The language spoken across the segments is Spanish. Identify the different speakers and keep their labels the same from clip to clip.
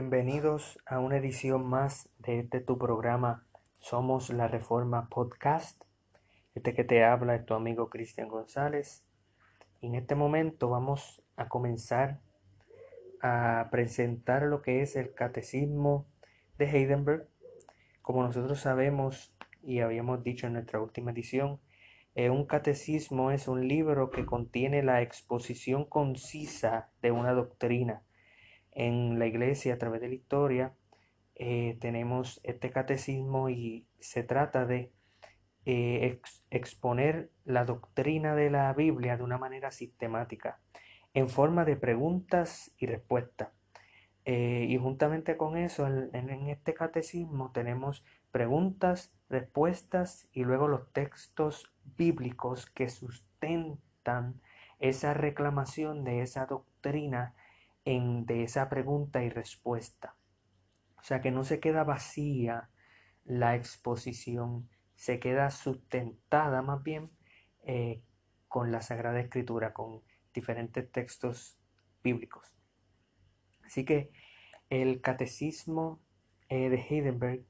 Speaker 1: Bienvenidos a una edición más de este tu programa Somos la Reforma Podcast. Este que te habla es tu amigo Cristian González. Y en este momento vamos a comenzar a presentar lo que es el Catecismo de Heidenberg. Como nosotros sabemos y habíamos dicho en nuestra última edición, eh, un catecismo es un libro que contiene la exposición concisa de una doctrina en la iglesia a través de la historia eh, tenemos este catecismo y se trata de eh, exponer la doctrina de la Biblia de una manera sistemática, en forma de preguntas y respuestas. Eh, y juntamente con eso, en, este catecismo tenemos preguntas, respuestas y luego los textos bíblicos que sustentan esa reclamación de esa doctrina de esa pregunta y respuesta. O sea que no se queda vacía la exposición, se queda sustentada más bien eh, con la Sagrada Escritura, con diferentes textos bíblicos. Así que el catecismo eh, de Heidenberg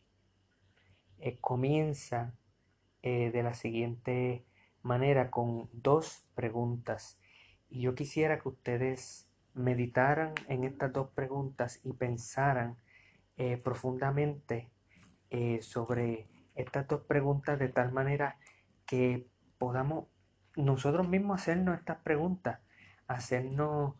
Speaker 1: eh, comienza de la siguiente manera con dos preguntas. Y yo quisiera que ustedes meditaran en estas dos preguntas y pensaran eh, profundamente eh, sobre estas dos preguntas de tal manera que podamos nosotros mismos hacernos estas preguntas, hacernos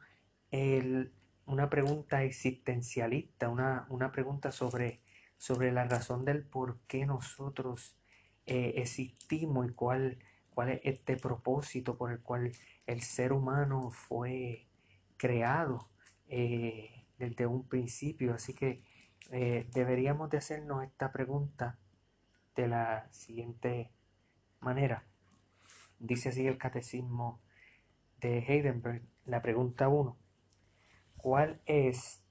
Speaker 1: una pregunta existencialista, una, una pregunta sobre, sobre, la razón del por qué nosotros eh, existimos y cuál, cuál es este propósito por el cual el ser humano fue creado eh, desde un principio. Así que eh, deberíamos de hacernos esta pregunta de la siguiente manera. Dice así el catecismo de Heidenberg, la pregunta 1. ¿Cuál es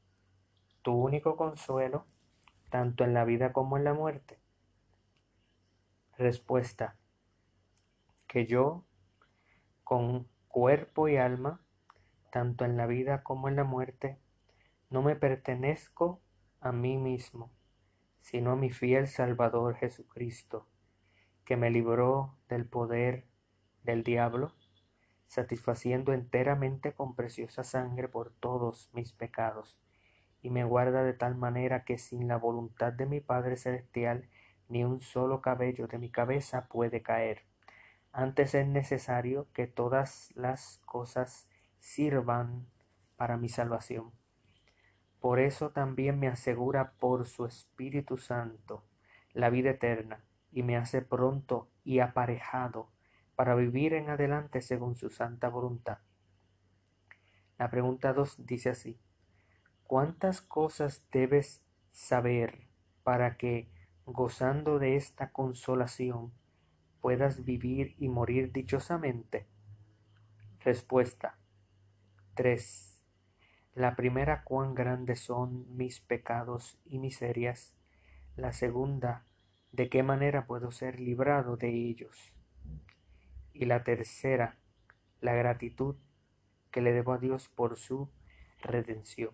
Speaker 1: tu único consuelo, tanto en la vida como en la muerte? Respuesta. Que yo, con cuerpo y alma, tanto en la vida como en la muerte, no me pertenezco a mí mismo, sino a mi fiel Salvador Jesucristo, que me libró del poder del diablo, satisfaciendo enteramente con preciosa sangre por todos mis pecados, y me guarda de tal manera que sin la voluntad de mi Padre Celestial ni un solo cabello de mi cabeza puede caer. Antes es necesario que todas las cosas sirvan para mi salvación. Por eso también me asegura por su Espíritu Santo la vida eterna y me hace pronto y aparejado para vivir en adelante según su santa voluntad. La pregunta 2 dice así, ¿cuántas cosas debes saber para que, gozando de esta consolación, puedas vivir y morir dichosamente? Respuesta, 3. La primera, cuán grandes son mis pecados y miserias. La segunda, de qué manera puedo ser librado de ellos. Y la tercera, la gratitud que le debo a Dios por su redención.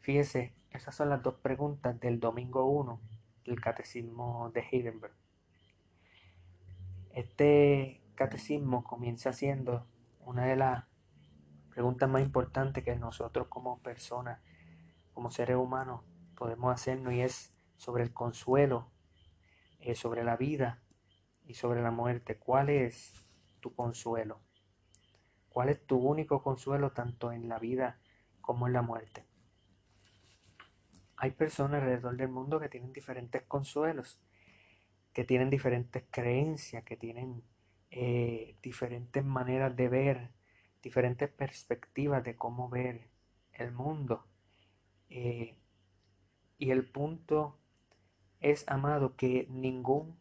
Speaker 1: Fíjese, esas son las dos preguntas del domingo 1 del catecismo de Heidenberg. Este catecismo comienza siendo una de las preguntas más importantes que nosotros como personas, como seres humanos, podemos hacernos y es sobre el consuelo, eh, sobre la vida y sobre la muerte. ¿Cuál es tu consuelo? ¿Cuál es tu único consuelo tanto en la vida como en la muerte? Hay personas alrededor del mundo que tienen diferentes consuelos, que tienen diferentes creencias, que tienen eh, diferentes maneras de ver, diferentes perspectivas de cómo ver el mundo. Eh, y el punto es, amado, que ningún,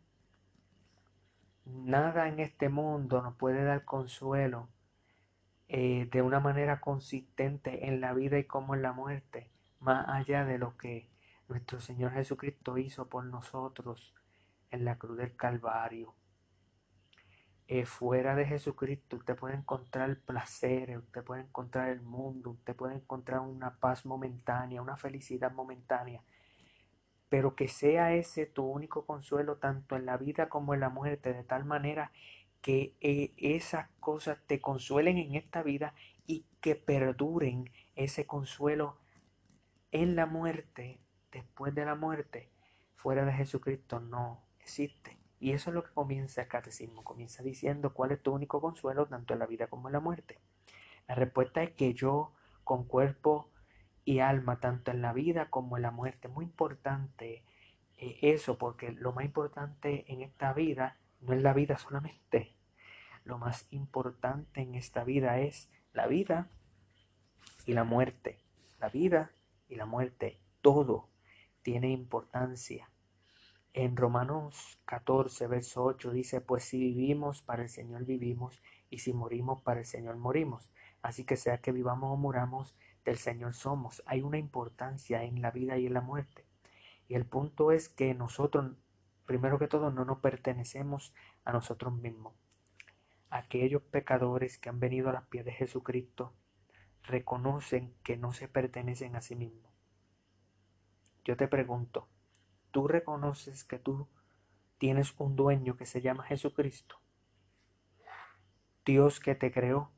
Speaker 1: nada en este mundo nos puede dar consuelo eh, de una manera consistente en la vida y como en la muerte, más allá de lo que nuestro Señor Jesucristo hizo por nosotros en la cruz del Calvario. Eh, fuera de Jesucristo usted puede encontrar placer, usted puede encontrar el mundo, usted puede encontrar una paz momentánea, una felicidad momentánea, pero que sea ese tu único consuelo tanto en la vida como en la muerte, de tal manera que eh, esas cosas te consuelen en esta vida y que perduren ese consuelo en la muerte, después de la muerte, fuera de Jesucristo no existe. Y eso es lo que comienza el catecismo. Comienza diciendo cuál es tu único consuelo tanto en la vida como en la muerte. La respuesta es que yo con cuerpo y alma, tanto en la vida como en la muerte. Muy importante eh, eso, porque lo más importante en esta vida no es la vida solamente. Lo más importante en esta vida es la vida y la muerte. La vida y la muerte. Todo tiene importancia. En Romanos 14, verso 8 dice, pues si vivimos, para el Señor vivimos, y si morimos, para el Señor morimos. Así que sea que vivamos o muramos, del Señor somos. Hay una importancia en la vida y en la muerte. Y el punto es que nosotros, primero que todo, no nos pertenecemos a nosotros mismos. Aquellos pecadores que han venido a las pies de Jesucristo reconocen que no se pertenecen a sí mismos. Yo te pregunto, tú reconoces que tú tienes un dueño que se llama Jesucristo. Dios que te creó.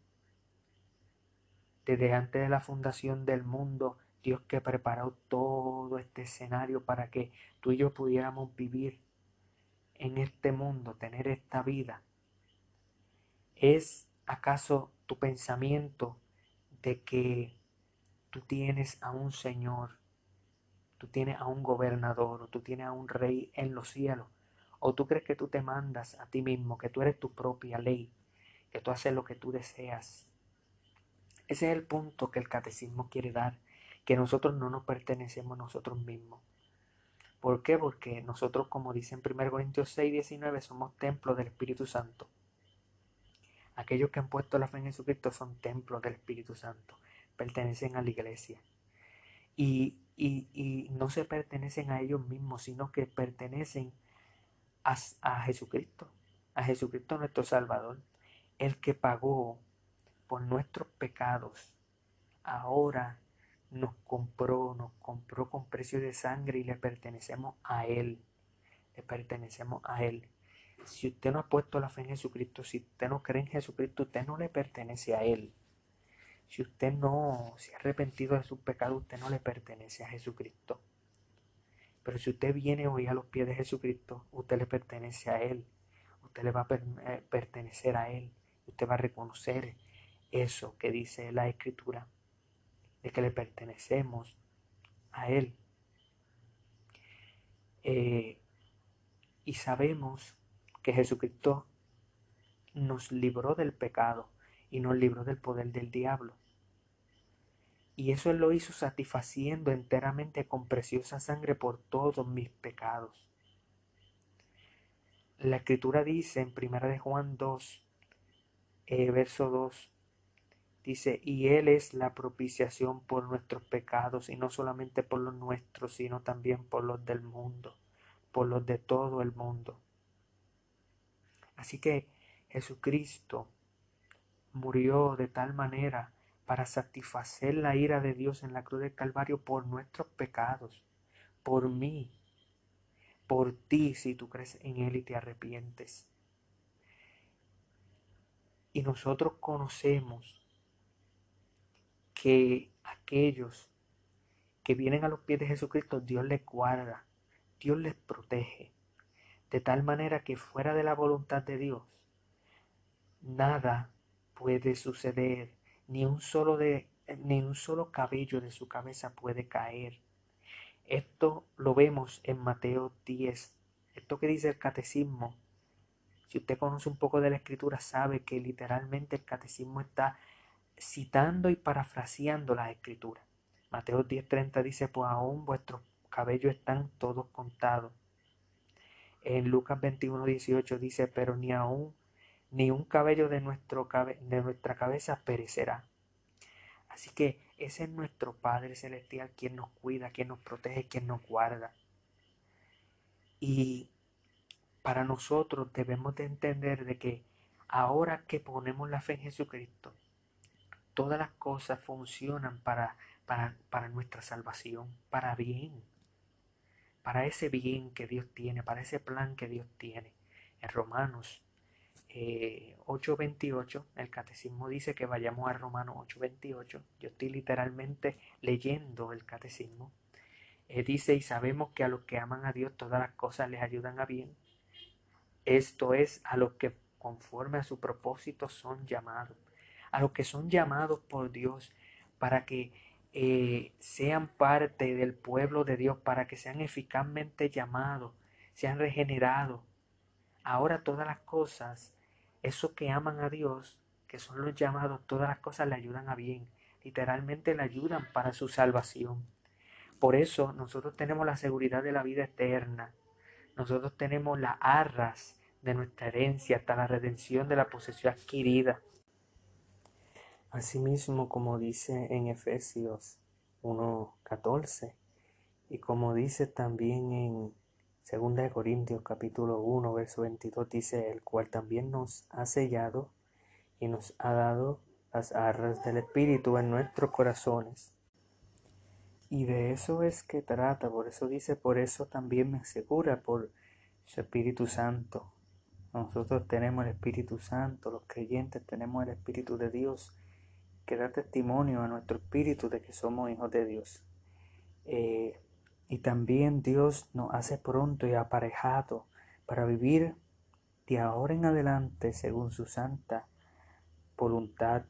Speaker 1: Desde antes de la fundación del mundo, Dios que preparó todo este escenario para que tú y yo pudiéramos vivir en este mundo, tener esta vida. ¿Es acaso tu pensamiento de que tú tienes a un Señor tú tienes a un gobernador o tú tienes a un rey en los cielos. O tú crees que tú te mandas a ti mismo, que tú eres tu propia ley, que tú haces lo que tú deseas. Ese es el punto que el catecismo quiere dar, que nosotros no nos pertenecemos nosotros mismos. ¿Por qué? Porque nosotros, como dice en 1 Corintios 6, 19, somos templos del Espíritu Santo. Aquellos que han puesto la fe en Jesucristo son templos del Espíritu Santo, pertenecen a la iglesia. Y y, no se pertenecen a ellos mismos, sino que pertenecen a, a Jesucristo, a Jesucristo nuestro Salvador, el que pagó por nuestros pecados. Ahora nos compró, nos compró con precio de sangre y le pertenecemos a Él. Le pertenecemos a Él. Si usted no ha puesto la fe en Jesucristo, si usted no cree en Jesucristo, usted no le pertenece a Él. Si usted no se ha arrepentido de sus pecados, usted no le pertenece a Jesucristo. Pero si usted viene hoy a los pies de Jesucristo, usted le pertenece a Él. Usted le va a eh, pertenecer a Él. Usted va a reconocer eso que dice la Escritura, de que le pertenecemos a Él. Eh, y sabemos que Jesucristo nos libró del pecado y nos libró del poder del diablo. Y eso Él lo hizo satisfaciendo enteramente con preciosa sangre por todos mis pecados. La escritura dice en 1 de Juan 2, eh, verso 2, dice, y Él es la propiciación por nuestros pecados, y no solamente por los nuestros, sino también por los del mundo, por los de todo el mundo. Así que Jesucristo murió de tal manera para satisfacer la ira de Dios en la cruz del Calvario por nuestros pecados, por mí, por ti si tú crees en Él y te arrepientes. Y nosotros conocemos que aquellos que vienen a los pies de Jesucristo, Dios les guarda, Dios les protege, de tal manera que fuera de la voluntad de Dios, nada puede suceder, ni un solo de ni un solo cabello de su cabeza puede caer. Esto lo vemos en Mateo 10. Esto que dice el catecismo, si usted conoce un poco de la escritura, sabe que literalmente el catecismo está citando y parafraseando la escritura. Mateo 10:30 dice, pues aún vuestros cabellos están todos contados. En Lucas 21:18 dice, pero ni aún ni un cabello de, nuestro de nuestra cabeza perecerá. Así que ese es nuestro Padre Celestial quien nos cuida, quien nos protege, quien nos guarda. Y para nosotros debemos de entender de que ahora que ponemos la fe en Jesucristo, todas las cosas funcionan para, para, para nuestra salvación, para bien, para ese bien que Dios tiene, para ese plan que Dios tiene. En Romanos 8.28, eh, el catecismo dice que vayamos a Romanos 8.28. Yo estoy literalmente leyendo el catecismo. Eh, dice, y sabemos que a los que aman a Dios todas las cosas les ayudan a bien. Esto es a los que conforme a su propósito son llamados. A los que son llamados por Dios para que eh, sean parte del pueblo de Dios, para que sean eficazmente llamados, sean regenerados. Ahora todas las cosas esos que aman a Dios, que son los llamados, todas las cosas le ayudan a bien. Literalmente le ayudan para su salvación. Por eso nosotros tenemos la seguridad de la vida eterna. Nosotros tenemos las arras de nuestra herencia hasta la redención de la posesión adquirida. Asimismo, como dice en Efesios 1.14 y como dice también en Segunda de Corintios capítulo 1 verso 22 dice, el cual también nos ha sellado y nos ha dado las arras del Espíritu en nuestros corazones. Y de eso es que trata, por eso dice, por eso también me asegura por su Espíritu Santo. Nosotros tenemos el Espíritu Santo, los creyentes tenemos el Espíritu de Dios, que da testimonio a nuestro espíritu de que somos hijos de Dios. Eh, y también Dios nos hace pronto y aparejado para vivir de ahora en adelante según su santa voluntad,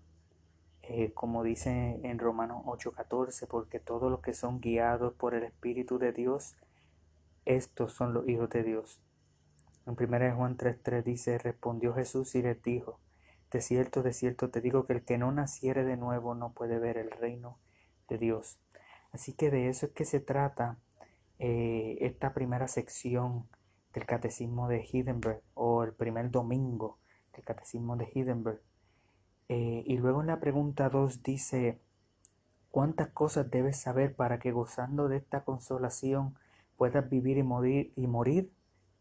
Speaker 1: eh, como dice en Romanos 8:14, porque todos los que son guiados por el Espíritu de Dios, estos son los hijos de Dios. En 1 Juan 3:3 dice, respondió Jesús y les dijo, de cierto, de cierto te digo que el que no naciere de nuevo no puede ver el reino de Dios. Así que de eso es que se trata eh, esta primera sección del Catecismo de Hindenburg o el primer domingo del Catecismo de Hindenburg. Eh, y luego en la pregunta 2 dice, ¿cuántas cosas debes saber para que gozando de esta consolación puedas vivir y morir, y morir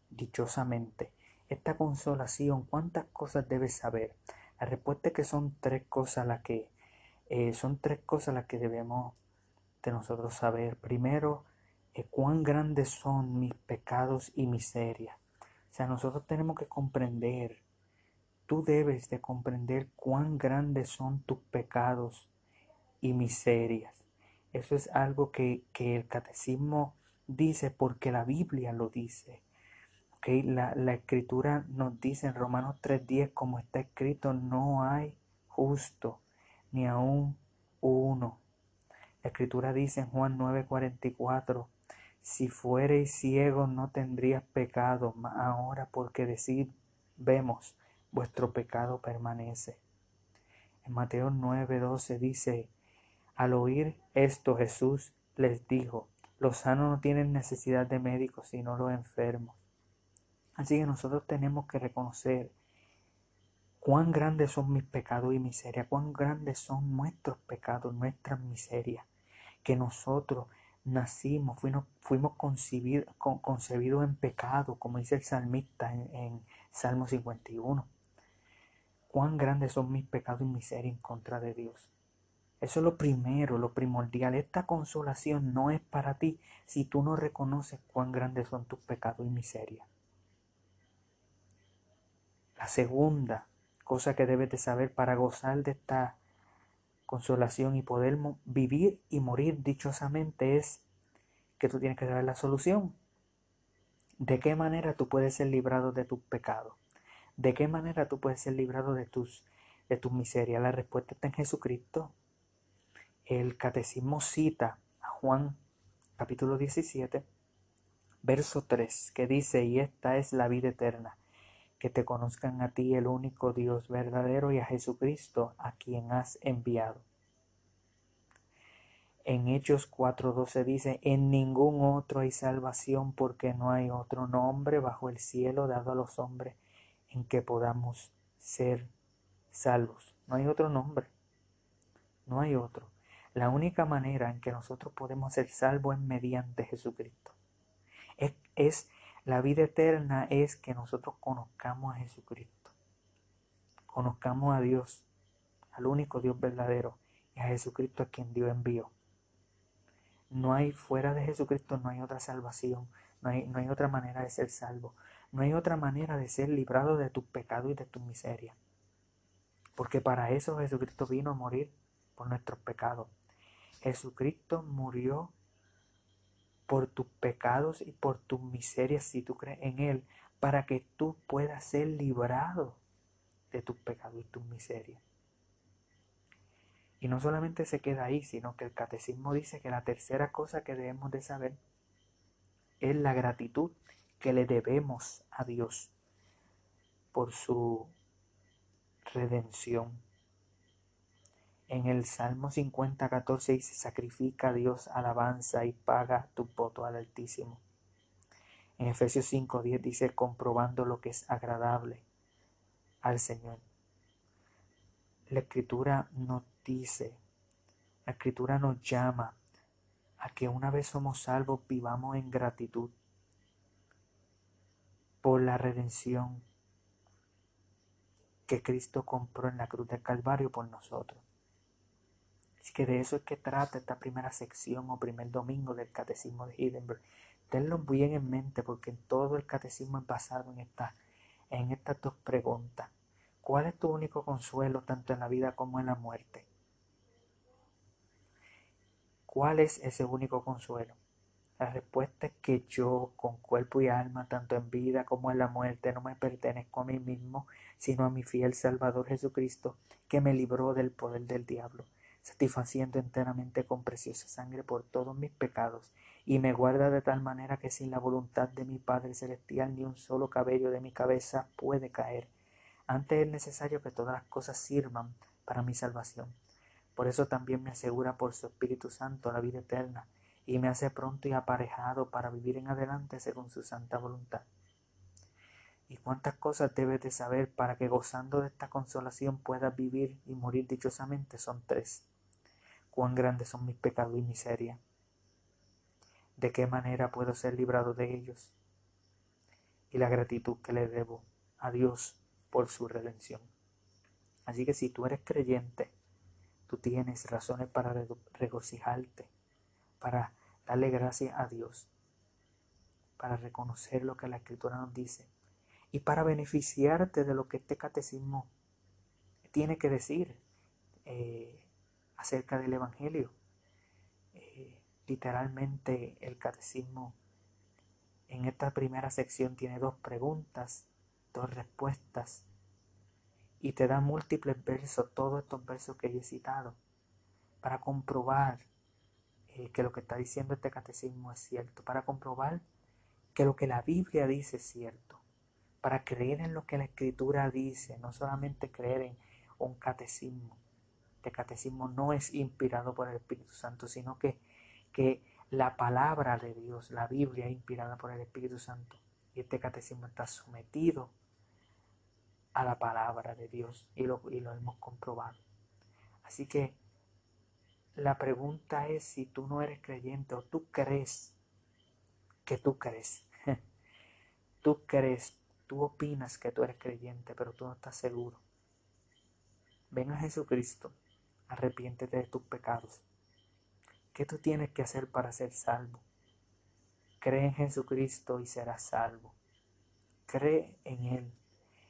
Speaker 1: dichosamente? Esta consolación, ¿cuántas cosas debes saber? La respuesta es que son tres cosas las que eh, son tres cosas las que debemos de nosotros saber. Primero, cuán grandes son mis pecados y miserias. O sea, nosotros tenemos que comprender, tú debes de comprender cuán grandes son tus pecados y miserias. Eso es algo que, el catecismo dice porque la Biblia lo dice. Okay, la, la escritura nos dice en Romanos 3.10, como está escrito, no hay justo, ni aún uno. La escritura dice en Juan 9.44, si fuereis ciegos no tendrías pecado, mas ahora porque decir vemos, vuestro pecado permanece. En Mateo 9:12 dice, al oír esto Jesús les dijo, los sanos no tienen necesidad de médicos, sino los enfermos. Así que nosotros tenemos que reconocer cuán grandes son mis pecados y miseria, cuán grandes son nuestros pecados, nuestras miserias, que nosotros nacimos, fuimos, fuimos concebidos en pecado, como dice el salmista en, Salmo 51. Cuán grandes son mis pecados y miseria en contra de Dios. Eso es lo primero, lo primordial. Esta consolación no es para ti si tú no reconoces cuán grandes son tus pecados y miseria. La segunda cosa que debes de saber para gozar de esta consolación y poder vivir y morir dichosamente es que tú tienes que saber la solución. ¿De qué manera tú puedes ser librado de tus pecados? ¿De qué manera tú puedes ser librado de tus, de tus miserias? La respuesta está en Jesucristo. El catecismo cita a Juan capítulo 17, verso 3, que dice, y esta es la vida eterna, que te conozcan a ti el único Dios verdadero y a Jesucristo a quien has enviado. En Hechos 4:12 dice, en ningún otro hay salvación porque no hay otro nombre bajo el cielo dado a los hombres en que podamos ser salvos. No hay otro nombre. No hay otro. La única manera en que nosotros podemos ser salvos es mediante Jesucristo. Es, es la vida eterna es que nosotros conozcamos a Jesucristo. Conozcamos a Dios, al único Dios verdadero, y a Jesucristo a quien Dios envió. No hay fuera de Jesucristo, no hay otra salvación, no hay, no hay otra manera de ser salvo, no hay otra manera de ser librado de tus pecados y de tus miserias. Porque para eso Jesucristo vino a morir por nuestros pecados. Jesucristo murió por tus pecados y por tus miserias si tú crees en Él, para que tú puedas ser librado de tus pecados y tus miserias. Y no solamente se queda ahí, sino que el catecismo dice que la tercera cosa que debemos de saber es la gratitud que le debemos a Dios por su redención. En el Salmo 50, 14 dice, sacrifica a Dios alabanza y paga tu voto al Altísimo. En Efesios 5, 10 dice, comprobando lo que es agradable al Señor. La Escritura nos dice, la Escritura nos llama a que una vez somos salvos vivamos en gratitud por la redención que Cristo compró en la cruz del Calvario por nosotros. Así que de eso es que trata esta primera sección o primer domingo del Catecismo de Hindenburg. Tenlo bien en mente porque todo el catecismo es basado en, esta, en estas dos preguntas. ¿Cuál es tu único consuelo tanto en la vida como en la muerte? ¿Cuál es ese único consuelo? La respuesta es que yo, con cuerpo y alma, tanto en vida como en la muerte, no me pertenezco a mí mismo, sino a mi fiel Salvador Jesucristo, que me libró del poder del diablo, satisfaciendo enteramente con preciosa sangre por todos mis pecados, y me guarda de tal manera que sin la voluntad de mi Padre Celestial ni un solo cabello de mi cabeza puede caer. Antes es necesario que todas las cosas sirvan para mi salvación. Por eso también me asegura por su Espíritu Santo la vida eterna, y me hace pronto y aparejado para vivir en adelante según su santa voluntad. Y cuántas cosas debes de saber para que gozando de esta consolación puedas vivir y morir dichosamente son tres. Cuán grandes son mis pecados y miseria. De qué manera puedo ser librado de ellos. Y la gratitud que le debo a Dios por su redención. Así que si tú eres creyente, tú tienes razones para regocijarte para darle gracias a Dios, para reconocer lo que la Escritura nos dice y para beneficiarte de lo que este catecismo tiene que decir eh, acerca del Evangelio. Eh, literalmente el catecismo en esta primera sección tiene dos preguntas, dos respuestas y te da múltiples versos, todos estos versos que he citado, para comprobar eh, que lo que está diciendo este catecismo es cierto, para comprobar que lo que la Biblia dice es cierto, para creer en lo que la Escritura dice, no solamente creer en un catecismo. Este catecismo no es inspirado por el Espíritu Santo, sino que, que la palabra de Dios, la Biblia, es inspirada por el Espíritu Santo. Y este catecismo está sometido a la palabra de Dios y lo, y lo hemos comprobado. Así que la pregunta es si tú no eres creyente o tú crees que tú crees. tú crees, tú opinas que tú eres creyente, pero tú no estás seguro. Ven a Jesucristo, arrepiéntete de tus pecados. ¿Qué tú tienes que hacer para ser salvo? Cree en Jesucristo y serás salvo. Cree en Él.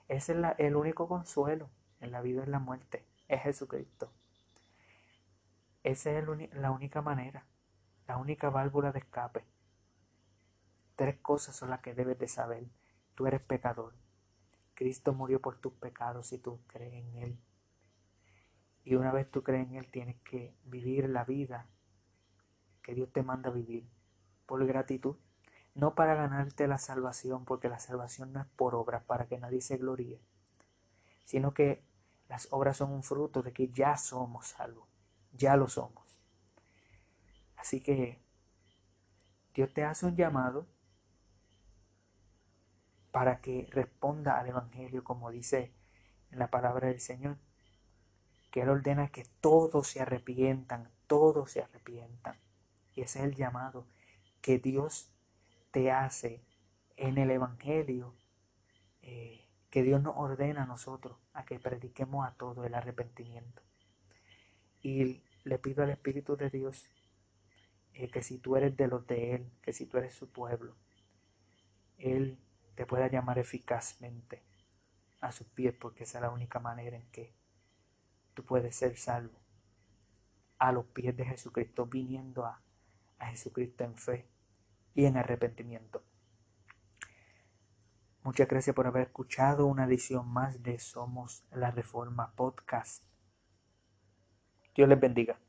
Speaker 1: Ese es el único consuelo en la vida y en la muerte. Es Jesucristo. Esa es la única manera, la única válvula de escape. Tres cosas son las que debes de saber. Tú eres pecador. Cristo murió por tus pecados y tú crees en Él. Y una vez tú crees en Él, tienes que vivir la vida que Dios te manda vivir por gratitud. No para ganarte la salvación, porque la salvación no es por obras, para que nadie se gloríe, sino que las obras son un fruto de que ya somos salvos ya lo somos. Así que Dios te hace un llamado para que responda al Evangelio como dice en la palabra del Señor, que Él ordena que todos se arrepientan, todos se arrepientan. Y ese es el llamado que Dios te hace en el Evangelio, eh, que Dios nos ordena a nosotros a que prediquemos a todo el arrepentimiento. Y le pido al Espíritu de Dios eh, que si tú eres de los de Él, que si tú eres su pueblo, Él te pueda llamar eficazmente a sus pies, porque esa es la única manera en que tú puedes ser salvo. A los pies de Jesucristo, viniendo a, a Jesucristo en fe y en arrepentimiento. Muchas gracias por haber escuchado una edición más de Somos la Reforma Podcast. Dios les bendiga.